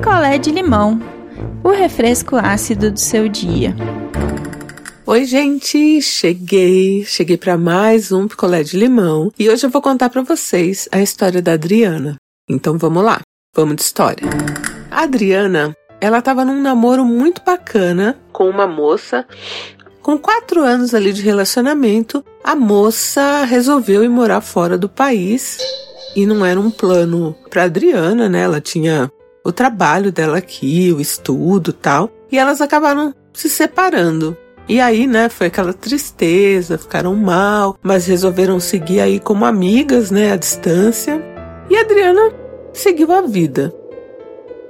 picolé de limão, o refresco ácido do seu dia. Oi, gente, cheguei, cheguei para mais um picolé de limão e hoje eu vou contar para vocês a história da Adriana. Então vamos lá, vamos de história. A Adriana, ela estava num namoro muito bacana com uma moça. Com quatro anos ali de relacionamento, a moça resolveu ir morar fora do país e não era um plano para Adriana, né? Ela tinha o trabalho dela aqui, o estudo, tal, e elas acabaram se separando. E aí, né, foi aquela tristeza, ficaram mal, mas resolveram seguir aí como amigas, né, à distância. E Adriana seguiu a vida.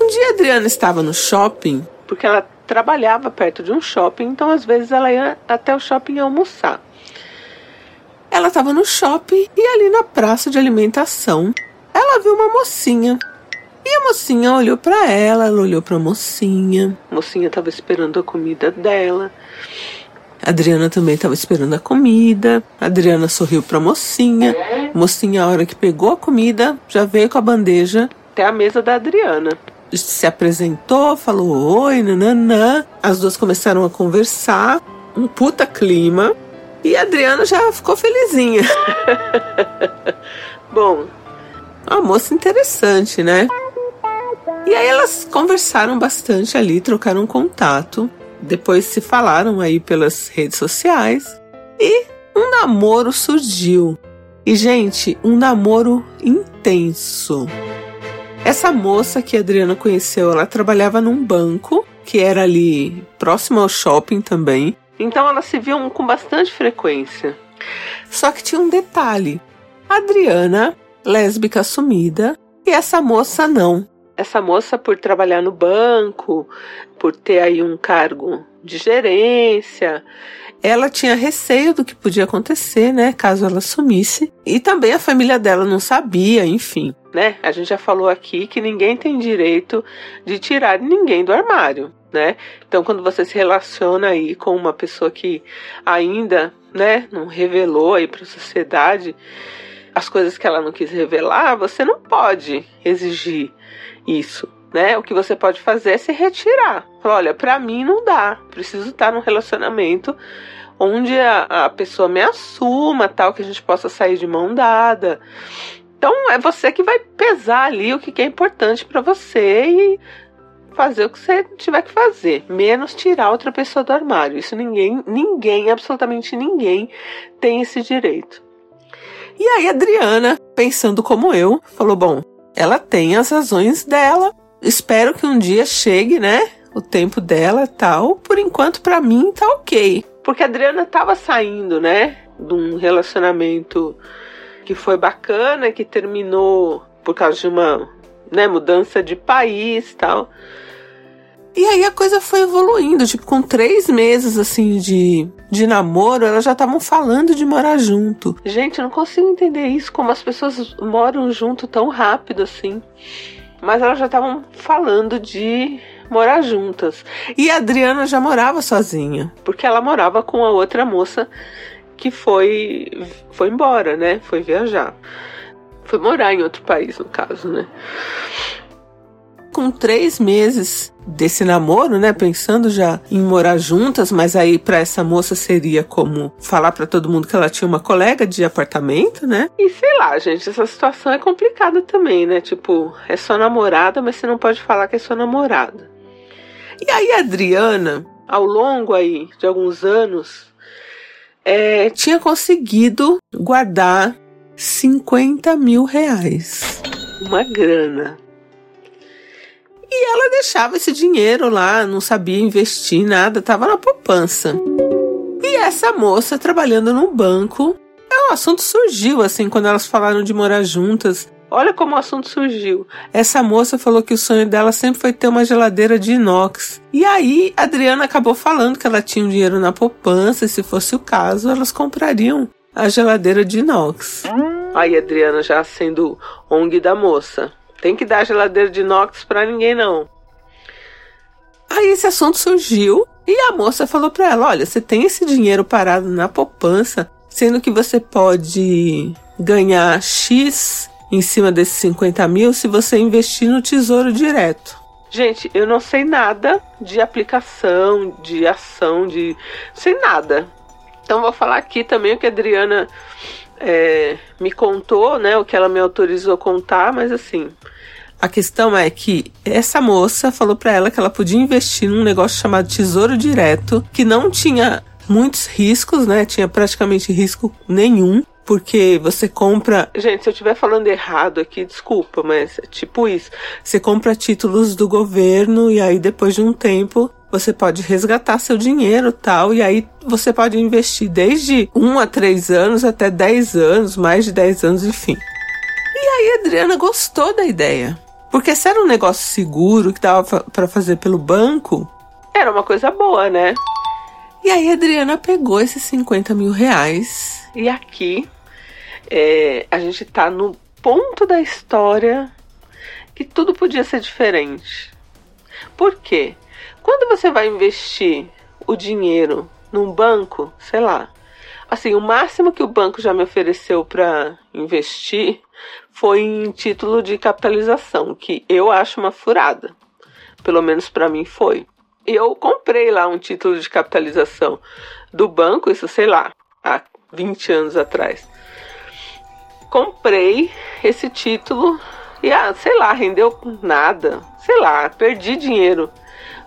Um dia Adriana estava no shopping, porque ela trabalhava perto de um shopping, então às vezes ela ia até o shopping almoçar. Ela estava no shopping e ali na praça de alimentação, ela viu uma mocinha. E a mocinha olhou para ela, ela olhou para a mocinha. A mocinha estava esperando a comida dela. A Adriana também estava esperando a comida. A Adriana sorriu para a mocinha. A mocinha, a hora que pegou a comida, já veio com a bandeja até a mesa da Adriana. Se apresentou, falou oi, nananã. As duas começaram a conversar. Um puta clima. E a Adriana já ficou felizinha. Bom, uma moça interessante, né? E aí elas conversaram bastante ali, trocaram contato. Depois se falaram aí pelas redes sociais. E um namoro surgiu. E, gente, um namoro intenso. Essa moça que a Adriana conheceu, ela trabalhava num banco que era ali próximo ao shopping também. Então elas se viam com bastante frequência. Só que tinha um detalhe: a Adriana, lésbica assumida, e essa moça não. Essa moça, por trabalhar no banco, por ter aí um cargo de gerência, ela tinha receio do que podia acontecer, né, caso ela sumisse. E também a família dela não sabia, enfim, né? A gente já falou aqui que ninguém tem direito de tirar ninguém do armário né? Então, quando você se relaciona aí com uma pessoa que ainda, né, não revelou aí para a sociedade as coisas que ela não quis revelar, você não pode exigir isso, né? O que você pode fazer é se retirar. Olha, para mim não dá. Preciso estar num relacionamento onde a, a pessoa me assuma, tal, que a gente possa sair de mão dada. Então é você que vai pesar ali o que, que é importante para você e fazer o que você tiver que fazer, menos tirar outra pessoa do armário. Isso ninguém, ninguém, absolutamente ninguém tem esse direito. E aí Adriana, pensando como eu, falou: "Bom, ela tem as razões dela. Espero que um dia chegue, né? O tempo dela, tal. Por enquanto para mim tá OK. Porque a Adriana tava saindo, né, de um relacionamento que foi bacana, que terminou por causa de uma né, mudança de país tal. E aí a coisa foi evoluindo, tipo, com três meses, assim, de, de namoro, elas já estavam falando de morar junto. Gente, eu não consigo entender isso, como as pessoas moram junto tão rápido, assim. Mas elas já estavam falando de morar juntas. E a Adriana já morava sozinha, porque ela morava com a outra moça que foi, foi embora, né? Foi viajar. Foi morar em outro país, no caso, né? Com três meses desse namoro, né? Pensando já em morar juntas, mas aí para essa moça seria como falar para todo mundo que ela tinha uma colega de apartamento, né? E sei lá, gente, essa situação é complicada também, né? Tipo, é sua namorada, mas você não pode falar que é sua namorada. E aí a Adriana, ao longo aí de alguns anos, é, tinha conseguido guardar 50 mil reais. Uma grana. E ela deixava esse dinheiro lá, não sabia investir nada, tava na poupança. E essa moça trabalhando num banco, é, o assunto surgiu assim quando elas falaram de morar juntas. Olha como o assunto surgiu. Essa moça falou que o sonho dela sempre foi ter uma geladeira de inox. E aí, Adriana acabou falando que ela tinha um dinheiro na poupança e se fosse o caso, elas comprariam a geladeira de inox. Aí, Adriana já sendo ONG da moça. Tem que dar geladeira de inox para ninguém não. Aí esse assunto surgiu e a moça falou para ela: "Olha, você tem esse dinheiro parado na poupança, sendo que você pode ganhar X em cima desses 50 mil se você investir no tesouro direto. Gente, eu não sei nada de aplicação, de ação, de. sei nada. Então vou falar aqui também o que a Adriana é, me contou, né? O que ela me autorizou a contar, mas assim. A questão é que essa moça falou para ela que ela podia investir num negócio chamado Tesouro Direto, que não tinha muitos riscos, né? Tinha praticamente risco nenhum porque você compra. Gente, se eu estiver falando errado aqui, desculpa, mas é tipo isso. Você compra títulos do governo e aí depois de um tempo você pode resgatar seu dinheiro tal, e aí você pode investir desde um a três anos até 10 anos, mais de 10 anos, enfim. E aí a Adriana gostou da ideia. Porque se era um negócio seguro que dava para fazer pelo banco, era uma coisa boa, né? E aí a Adriana pegou esses 50 mil reais e aqui é, a gente tá no ponto da história que tudo podia ser diferente. Por quê? Quando você vai investir o dinheiro num banco, sei lá, assim, o máximo que o banco já me ofereceu para investir foi em título de capitalização, que eu acho uma furada. Pelo menos para mim foi. Eu comprei lá um título de capitalização do banco, isso sei lá, há 20 anos atrás comprei esse título e, ah, sei lá, rendeu nada. Sei lá, perdi dinheiro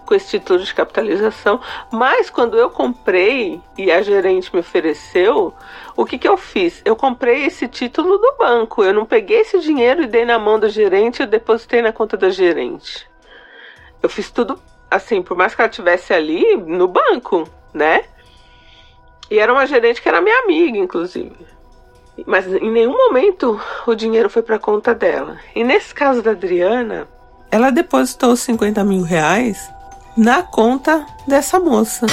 com esse título de capitalização. Mas quando eu comprei e a gerente me ofereceu, o que, que eu fiz? Eu comprei esse título do banco. Eu não peguei esse dinheiro e dei na mão da gerente, eu depositei na conta da gerente. Eu fiz tudo assim, por mais que ela estivesse ali no banco, né? E era uma gerente que era minha amiga, inclusive. Mas em nenhum momento o dinheiro foi para conta dela. E nesse caso da Adriana, ela depositou os 50 mil reais na conta dessa moça.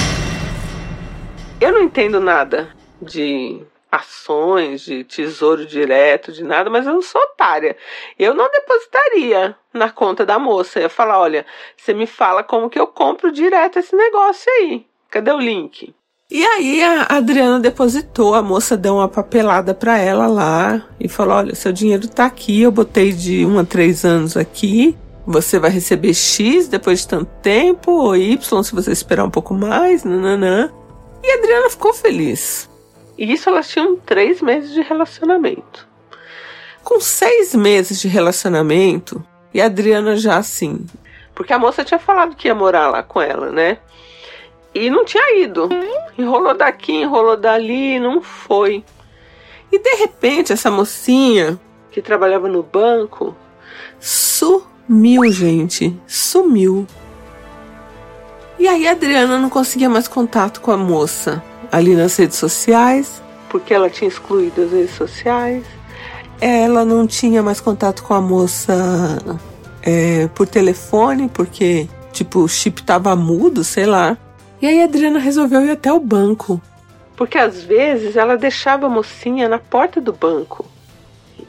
Eu não entendo nada de ações, de tesouro direto, de nada, mas eu não sou otária. Eu não depositaria na conta da moça. Eu ia falar: olha, você me fala como que eu compro direto esse negócio aí. Cadê o link? E aí a Adriana depositou, a moça deu uma papelada para ela lá e falou: olha, seu dinheiro tá aqui, eu botei de um a três anos aqui. Você vai receber X depois de tanto tempo, ou Y se você esperar um pouco mais, nananã. E a Adriana ficou feliz. E isso elas tinham três meses de relacionamento. Com seis meses de relacionamento, e a Adriana já assim. Porque a moça tinha falado que ia morar lá com ela, né? E não tinha ido. Enrolou daqui, enrolou dali, não foi. E de repente essa mocinha que trabalhava no banco sumiu, gente. Sumiu. E aí a Adriana não conseguia mais contato com a moça ali nas redes sociais, porque ela tinha excluído as redes sociais. Ela não tinha mais contato com a moça é, por telefone, porque tipo o chip tava mudo, sei lá. E aí a Adriana resolveu ir até o banco. Porque às vezes ela deixava a mocinha na porta do banco.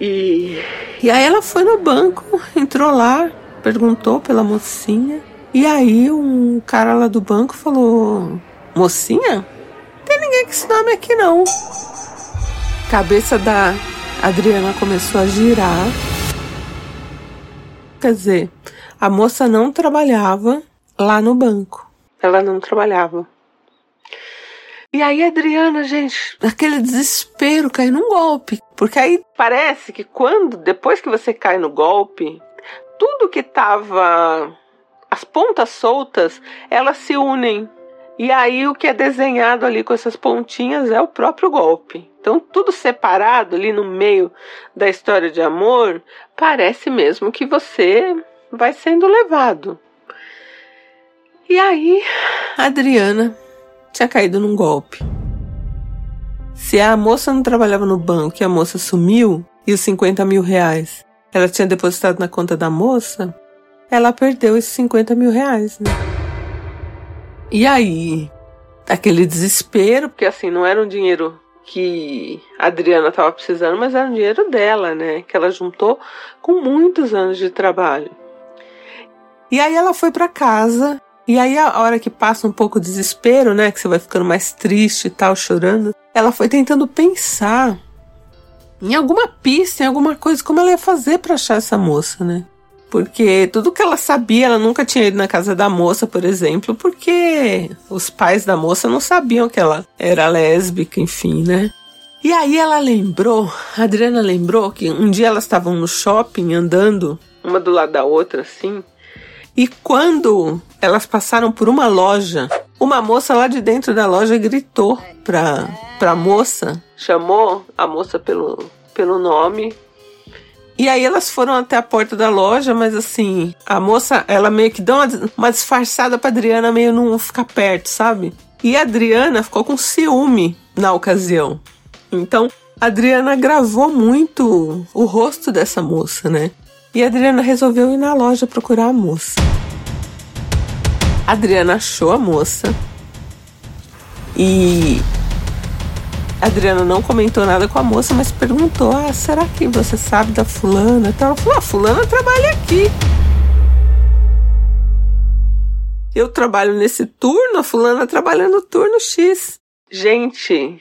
E, e aí ela foi no banco, entrou lá, perguntou pela mocinha. E aí um cara lá do banco falou: Mocinha? Tem ninguém com esse nome aqui não. Cabeça da Adriana começou a girar. Quer dizer, a moça não trabalhava lá no banco. Ela não trabalhava. E aí, Adriana, gente, aquele desespero, caiu num golpe. Porque aí parece que quando, depois que você cai no golpe, tudo que tava. As pontas soltas, elas se unem. E aí o que é desenhado ali com essas pontinhas é o próprio golpe. Então, tudo separado ali no meio da história de amor, parece mesmo que você vai sendo levado. E aí, Adriana tinha caído num golpe. Se a moça não trabalhava no banco e a moça sumiu, e os 50 mil reais ela tinha depositado na conta da moça, ela perdeu esses 50 mil reais, né? E aí, aquele desespero, porque assim, não era um dinheiro que a Adriana estava precisando, mas era um dinheiro dela, né? Que ela juntou com muitos anos de trabalho. E aí ela foi para casa e aí, a hora que passa um pouco o desespero, né? Que você vai ficando mais triste e tal, chorando. Ela foi tentando pensar em alguma pista, em alguma coisa, como ela ia fazer para achar essa moça, né? Porque tudo que ela sabia, ela nunca tinha ido na casa da moça, por exemplo, porque os pais da moça não sabiam que ela era lésbica, enfim, né? E aí ela lembrou, a Adriana lembrou que um dia elas estavam no shopping andando, uma do lado da outra, assim, e quando elas passaram por uma loja, uma moça lá de dentro da loja gritou pra, pra moça, chamou a moça pelo, pelo nome. E aí elas foram até a porta da loja, mas assim, a moça, ela meio que deu uma, uma disfarçada pra Adriana meio não ficar perto, sabe? E a Adriana ficou com ciúme na ocasião. Então, a Adriana gravou muito o rosto dessa moça, né? E a Adriana resolveu ir na loja procurar a moça. A Adriana achou a moça. E a Adriana não comentou nada com a moça, mas perguntou: Ah, será que você sabe da fulana? Então ela falou: ah, fulana trabalha aqui. Eu trabalho nesse turno, a fulana trabalha no turno X. Gente,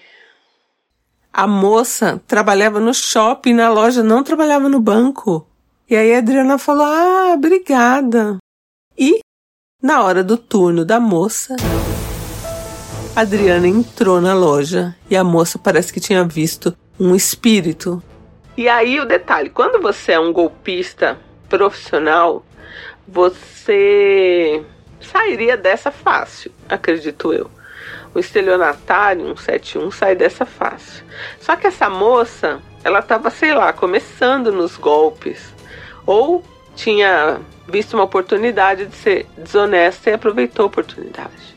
a moça trabalhava no shopping, na loja, não trabalhava no banco. E aí a Adriana falou: Ah, obrigada. E na hora do turno da moça, a Adriana entrou na loja e a moça parece que tinha visto um espírito. E aí o detalhe: quando você é um golpista profissional, você sairia dessa fácil, acredito eu. O estelionatário 171 sai dessa fácil. Só que essa moça, ela estava, sei lá, começando nos golpes ou tinha visto uma oportunidade de ser desonesta e aproveitou a oportunidade.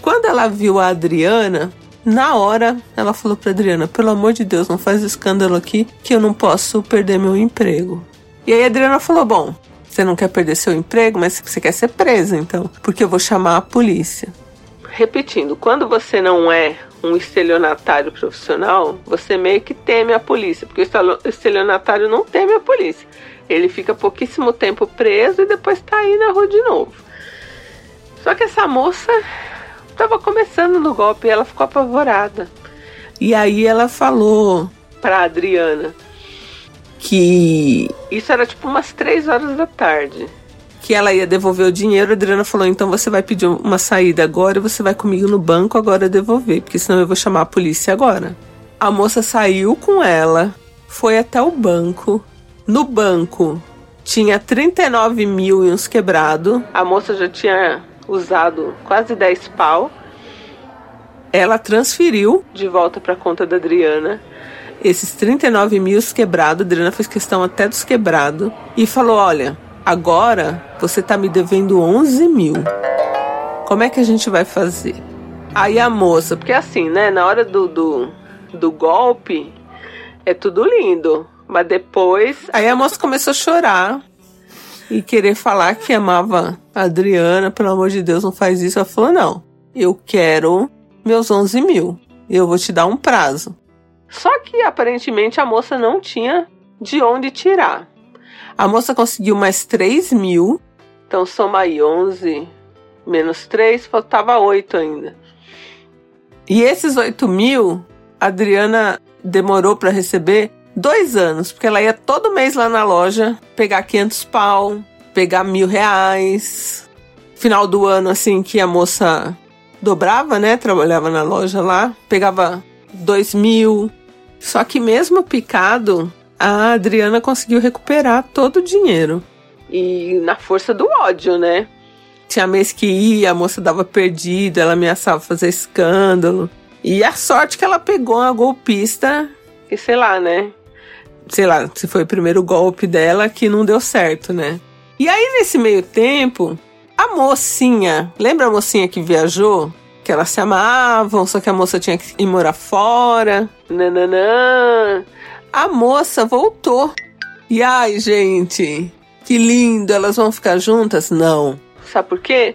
Quando ela viu a Adriana, na hora ela falou para Adriana: pelo amor de Deus, não faz escândalo aqui que eu não posso perder meu emprego. E aí a Adriana falou: bom, você não quer perder seu emprego, mas você quer ser presa, então, porque eu vou chamar a polícia. Repetindo, quando você não é um estelionatário profissional, você meio que teme a polícia, porque o estelionatário não teme a polícia. Ele fica pouquíssimo tempo preso e depois tá aí na rua de novo. Só que essa moça estava começando no golpe e ela ficou apavorada. E aí ela falou pra Adriana que isso era tipo umas três horas da tarde. Que ela ia devolver o dinheiro, a Adriana falou: então você vai pedir uma saída agora e você vai comigo no banco agora devolver, porque senão eu vou chamar a polícia agora. A moça saiu com ela, foi até o banco, no banco tinha 39 mil e uns quebrado. A moça já tinha usado quase 10 pau. Ela transferiu de volta para a conta da Adriana esses 39 mil quebrados. A Adriana fez questão até dos quebrados e falou: Olha, agora você tá me devendo 11 mil. Como é que a gente vai fazer? Aí a moça, porque assim, né? Na hora do, do, do golpe é tudo lindo. Mas depois. Aí a moça começou a chorar e querer falar que amava a Adriana. Pelo amor de Deus, não faz isso. Ela falou: não, eu quero meus 11 mil. Eu vou te dar um prazo. Só que aparentemente a moça não tinha de onde tirar. A moça conseguiu mais 3 mil. Então soma aí 11 menos 3, faltava 8 ainda. E esses 8 mil, a Adriana demorou para receber dois anos, porque ela ia todo mês lá na loja pegar 500 pau, pegar mil reais. Final do ano, assim, que a moça dobrava, né? Trabalhava na loja lá, pegava dois mil. Só que mesmo picado, a Adriana conseguiu recuperar todo o dinheiro. E na força do ódio, né? Tinha mês que ia, a moça dava perdida, ela ameaçava fazer escândalo. E a sorte que ela pegou uma golpista, que sei lá, né? Sei lá, se foi o primeiro golpe dela que não deu certo, né? E aí, nesse meio tempo, a mocinha, lembra a mocinha que viajou? Que elas se amavam, só que a moça tinha que ir morar fora. Nananã. A moça voltou. E ai, gente, que lindo, elas vão ficar juntas? Não. Sabe por quê?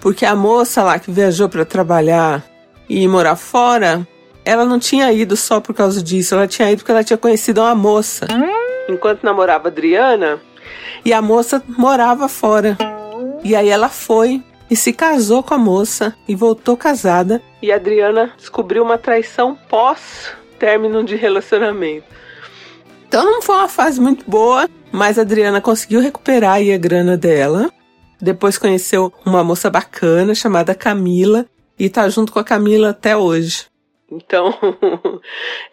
Porque a moça lá que viajou para trabalhar e morar fora, ela não tinha ido só por causa disso, ela tinha ido porque ela tinha conhecido uma moça. Enquanto namorava Adriana, e a moça morava fora. E aí ela foi e se casou com a moça e voltou casada. E a Adriana descobriu uma traição pós término de relacionamento. Então não foi uma fase muito boa, Mas a Adriana conseguiu recuperar a grana dela. Depois conheceu uma moça bacana chamada Camila e tá junto com a Camila até hoje. Então,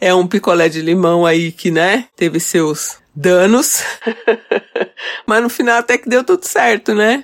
é um picolé de limão aí que, né, teve seus danos. Mas no final até que deu tudo certo, né?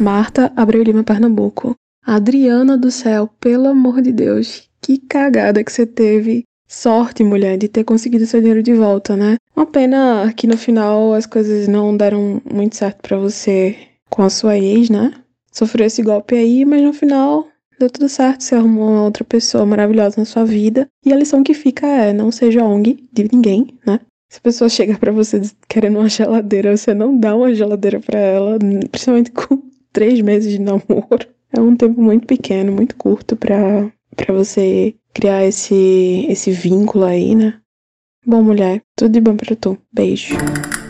Marta Abreu Lima, Pernambuco. Adriana do céu, pelo amor de Deus, que cagada que você teve. Sorte, mulher, de ter conseguido seu dinheiro de volta, né? Uma pena que no final as coisas não deram muito certo para você com a sua ex, né? Sofreu esse golpe aí, mas no final deu tudo certo, você arrumou uma outra pessoa maravilhosa na sua vida. E a lição que fica é: não seja ONG de ninguém, né? Se a pessoa chega para você querendo uma geladeira, você não dá uma geladeira para ela, principalmente com três meses de namoro. É um tempo muito pequeno, muito curto para você criar esse esse vínculo aí, né? Bom, mulher, tudo de bom para tu. Beijo.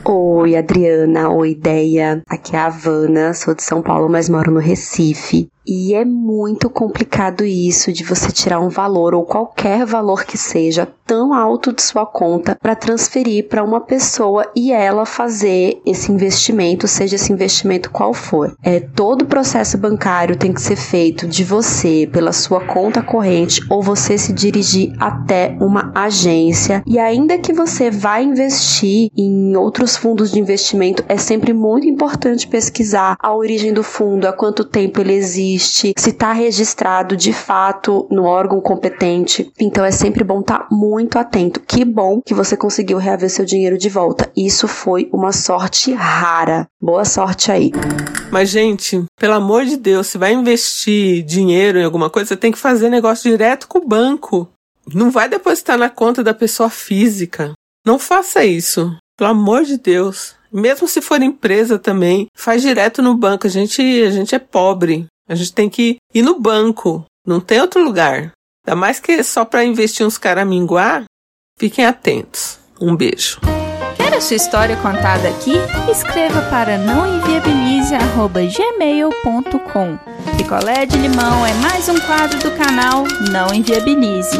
Oi, Adriana. Oi, Ideia. Aqui é a Havana, sou de São Paulo, mas moro no Recife. E é muito complicado isso de você tirar um valor ou qualquer valor que seja tão alto de sua conta para transferir para uma pessoa e ela fazer esse investimento, seja esse investimento qual for. É todo o processo bancário tem que ser feito de você pela sua conta corrente ou você se dirigir até uma agência. E ainda que você vá investir em outros fundos de investimento, é sempre muito importante pesquisar a origem do fundo, há quanto tempo ele existe existe, se está registrado de fato no órgão competente. Então é sempre bom estar tá muito atento. Que bom que você conseguiu reaver seu dinheiro de volta. Isso foi uma sorte rara. Boa sorte aí. Mas, gente, pelo amor de Deus, se vai investir dinheiro em alguma coisa, você tem que fazer negócio direto com o banco. Não vai depositar na conta da pessoa física. Não faça isso. Pelo amor de Deus. Mesmo se for empresa também, faz direto no banco. A gente, a gente é pobre. A gente tem que ir no banco, não tem outro lugar. Ainda mais que só para investir uns caraminguá, fiquem atentos. Um beijo. Quer a sua história contada aqui? Escreva para nãoenviabilize.gmail.com Picolé de limão é mais um quadro do canal Não Enviabilize.